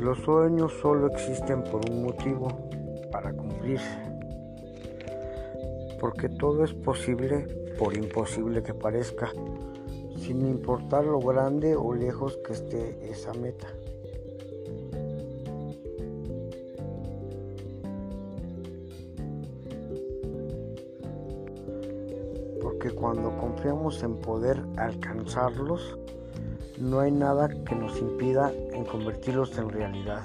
Los sueños solo existen por un motivo, para cumplirse. Porque todo es posible por imposible que parezca, sin importar lo grande o lejos que esté esa meta. porque cuando confiamos en poder alcanzarlos, no hay nada que nos impida en convertirlos en realidad.